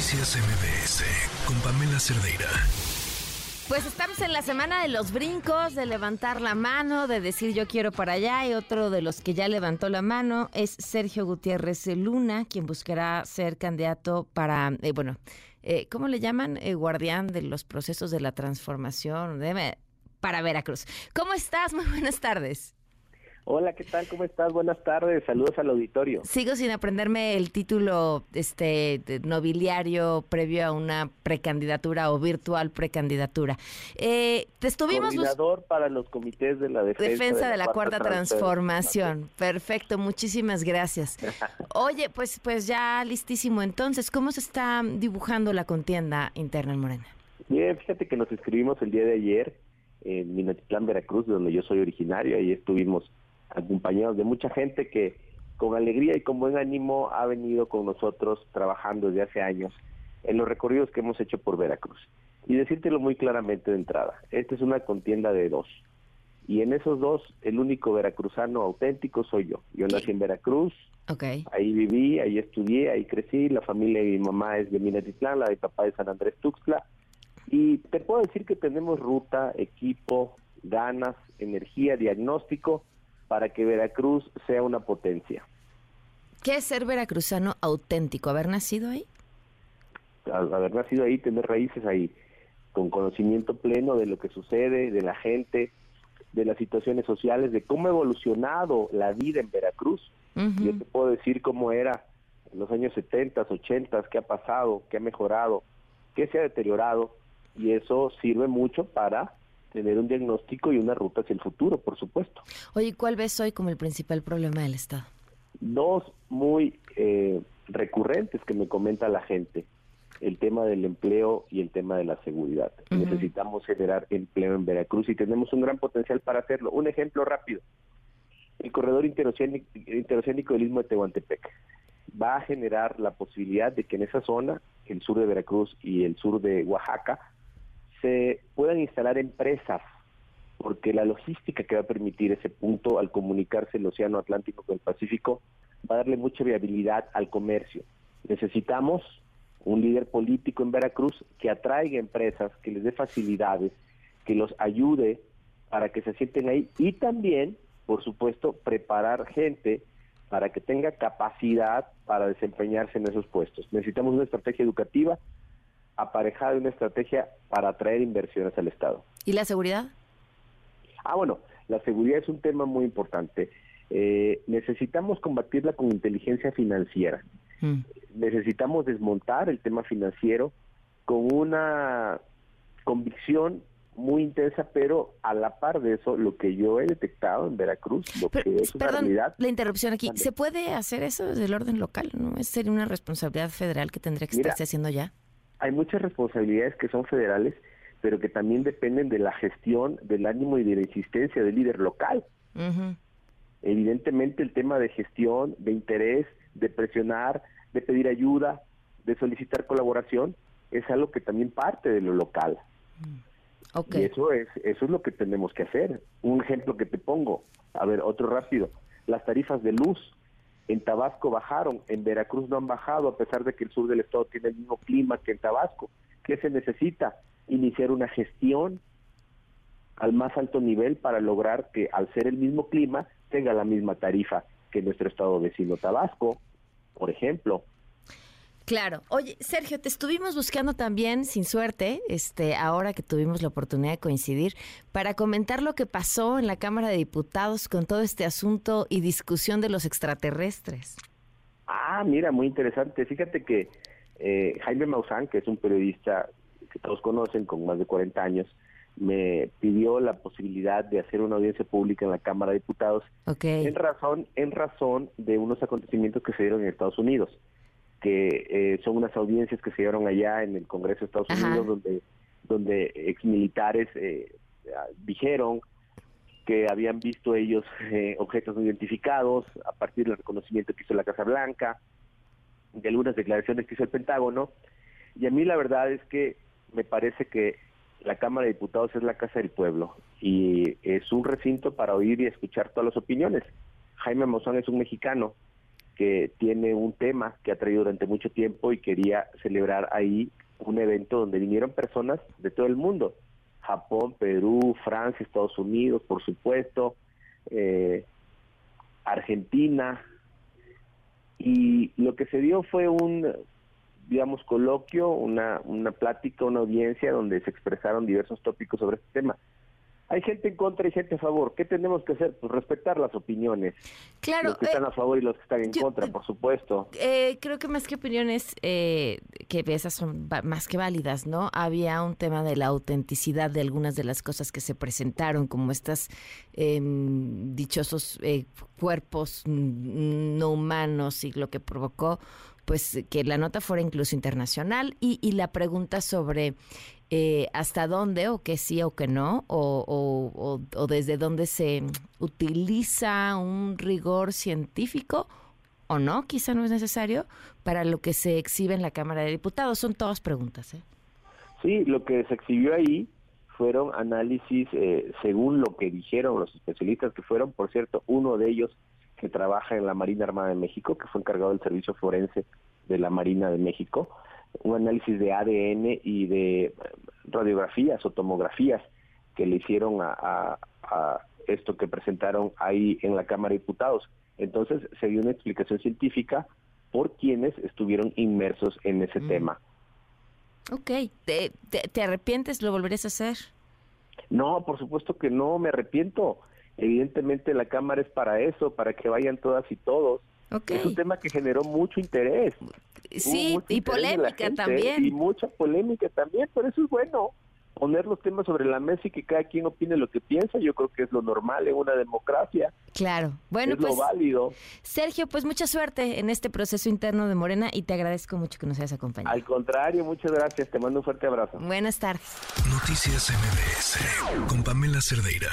Noticias MBS con Pamela Cerdeira. Pues estamos en la semana de los brincos, de levantar la mano, de decir yo quiero para allá y otro de los que ya levantó la mano es Sergio Gutiérrez Luna, quien buscará ser candidato para, eh, bueno, eh, ¿cómo le llaman? Eh, guardián de los procesos de la transformación para Veracruz. ¿Cómo estás? Muy buenas tardes. Hola, ¿qué tal? ¿Cómo estás? Buenas tardes. Saludos al auditorio. Sigo sin aprenderme el título este nobiliario previo a una precandidatura o virtual precandidatura. Eh, te estuvimos Coordinador para los comités de la defensa, de, la, cuarta, transformación. Perfecto, muchísimas gracias. Oye, pues pues ya listísimo. Entonces, ¿cómo se está dibujando la contienda interna en Morena? Bien, fíjate que nos escribimos el día de ayer en Minatitlán, Veracruz, de donde yo soy originario. Ahí estuvimos acompañados de mucha gente que con alegría y con buen ánimo ha venido con nosotros trabajando desde hace años en los recorridos que hemos hecho por Veracruz. Y decírtelo muy claramente de entrada, esta es una contienda de dos. Y en esos dos, el único veracruzano auténtico soy yo. Yo nací en Veracruz, okay. ahí viví, ahí estudié, ahí crecí, la familia de mi mamá es de Minatitlán, la de mi papá de San Andrés Tuxtla. Y te puedo decir que tenemos ruta, equipo, ganas, energía, diagnóstico para que Veracruz sea una potencia. ¿Qué es ser veracruzano auténtico? ¿Haber nacido ahí? Haber nacido ahí, tener raíces ahí, con conocimiento pleno de lo que sucede, de la gente, de las situaciones sociales, de cómo ha evolucionado la vida en Veracruz. Yo te puedo decir cómo era en los años 70, 80, qué ha pasado, qué ha mejorado, qué se ha deteriorado, y eso sirve mucho para tener un diagnóstico y una ruta hacia el futuro, por supuesto. Oye, ¿cuál ves hoy como el principal problema del Estado? Dos muy eh, recurrentes que me comenta la gente, el tema del empleo y el tema de la seguridad. Necesitamos generar empleo en Veracruz y tenemos un gran potencial para hacerlo. Un ejemplo rápido, el corredor interoceánico, interoceánico del Istmo de Tehuantepec va a generar la posibilidad de que en esa zona, el sur de Veracruz y el sur de Oaxaca, se puedan instalar empresas, porque la logística que va a permitir ese punto al comunicarse el Océano Atlántico con el Pacífico va a darle mucha viabilidad al comercio. Necesitamos un líder político en Veracruz que atraiga empresas, que les dé facilidades, que los ayude para que se sienten ahí y también, por supuesto, preparar gente para que tenga capacidad para desempeñarse en esos puestos. Necesitamos una estrategia educativa aparejada de una estrategia para atraer inversiones al Estado. ¿Y la seguridad? Ah, bueno, la seguridad es un tema muy importante. Eh, necesitamos combatirla con inteligencia financiera. Mm. Necesitamos desmontar el tema financiero con una convicción muy intensa, pero a la par de eso, lo que yo he detectado en Veracruz, lo que es una perdón, La interrupción aquí. ¿Se puede hacer eso desde el orden local? ¿No? ¿Es sería una responsabilidad federal que tendría que estarse haciendo ya? Hay muchas responsabilidades que son federales, pero que también dependen de la gestión, del ánimo y de la insistencia del líder local. Evidentemente el tema de gestión, de interés, de presionar, de pedir ayuda, de solicitar colaboración, es algo que también parte de lo local. Mm. Y eso es, eso es lo que tenemos que hacer. Un ejemplo que te pongo, a ver, otro rápido, las tarifas de luz en Tabasco bajaron, en Veracruz no han bajado, a pesar de que el sur del estado tiene el mismo clima que en Tabasco. ¿Qué se necesita? Iniciar una gestión al más alto nivel para lograr que al ser el mismo clima tenga la misma tarifa que nuestro estado vecino Tabasco, por ejemplo. Claro. Oye, Sergio, te estuvimos buscando también, sin suerte, este, ahora que tuvimos la oportunidad de coincidir, para comentar lo que pasó en la Cámara de Diputados con todo este asunto y discusión de los extraterrestres. Ah, mira, muy interesante. Fíjate que eh, Jaime Maussan, que es un periodista que todos conocen con más de 40 años, me pidió la posibilidad de hacer una audiencia pública en la Cámara de Diputados en razón en razón de unos acontecimientos que se dieron en Estados Unidos que eh, son unas audiencias que se dieron allá en el Congreso de Estados Unidos, donde, donde exmilitares eh, dijeron que habían visto ellos eh, objetos no identificados a partir del reconocimiento que hizo la Casa Blanca, de algunas declaraciones que hizo el Pentágono, y a mí la verdad es que me parece que la Cámara de Diputados es la Casa del Pueblo y es un recinto para oír y escuchar todas las opiniones. Jaime Mozón es un mexicano que tiene un tema que ha traído durante mucho tiempo y quería celebrar ahí un evento donde vinieron personas de todo el mundo. Japón, Perú, Francia, Estados Unidos, por supuesto, eh, Argentina. Y lo que se dio fue un, digamos, coloquio, una, una plática, una audiencia donde se expresaron diversos tópicos sobre este tema. Contra y gente a favor. ¿Qué tenemos que hacer? Pues respetar las opiniones. Claro. Los que están eh, a favor y los que están en contra, por supuesto. Eh, creo que más que opiniones, eh, que esas son más que válidas, ¿no? Había un tema de la autenticidad de algunas de las cosas que se presentaron, como estas em, dichosos cuerpos no humanos y lo que provocó pues que la nota fuera incluso internacional y, y la pregunta sobre eh, hasta dónde o que sí o que no, o, o, desde dónde se utiliza un rigor científico o no, quizá no es necesario, para lo que se exhibe en la Cámara de Diputados. Son todas preguntas. ¿eh? Sí, lo que se exhibió ahí fueron análisis eh, según lo que dijeron los especialistas, que fueron, por cierto, uno de ellos que trabaja en la Marina Armada de México, que fue encargado del servicio forense de la Marina de México, un análisis de ADN y de radiografías o tomografías que le hicieron a, esto que presentaron ahí en la Cámara de Diputados. Entonces se dio una explicación científica por quienes estuvieron inmersos en ese mm. tema. Ok, ¿Te, ¿Te, arrepientes? ¿Lo volverías a hacer? No, por supuesto que no, me arrepiento. Evidentemente la Cámara es para eso, para que vayan todas y todos. Es un tema que generó mucho interés. Sí, y polémica también. Y mucha polémica también, pero eso es bueno. Poner los temas sobre la mesa y que cada quien opine lo que piensa, yo creo que es lo normal en una democracia. Claro, bueno, es pues. Lo válido. Sergio, pues mucha suerte en este proceso interno de Morena y te agradezco mucho que nos hayas acompañado. Al contrario, muchas gracias. Te mando un fuerte abrazo. Buenas tardes. Noticias MBS con Pamela Cerdeira.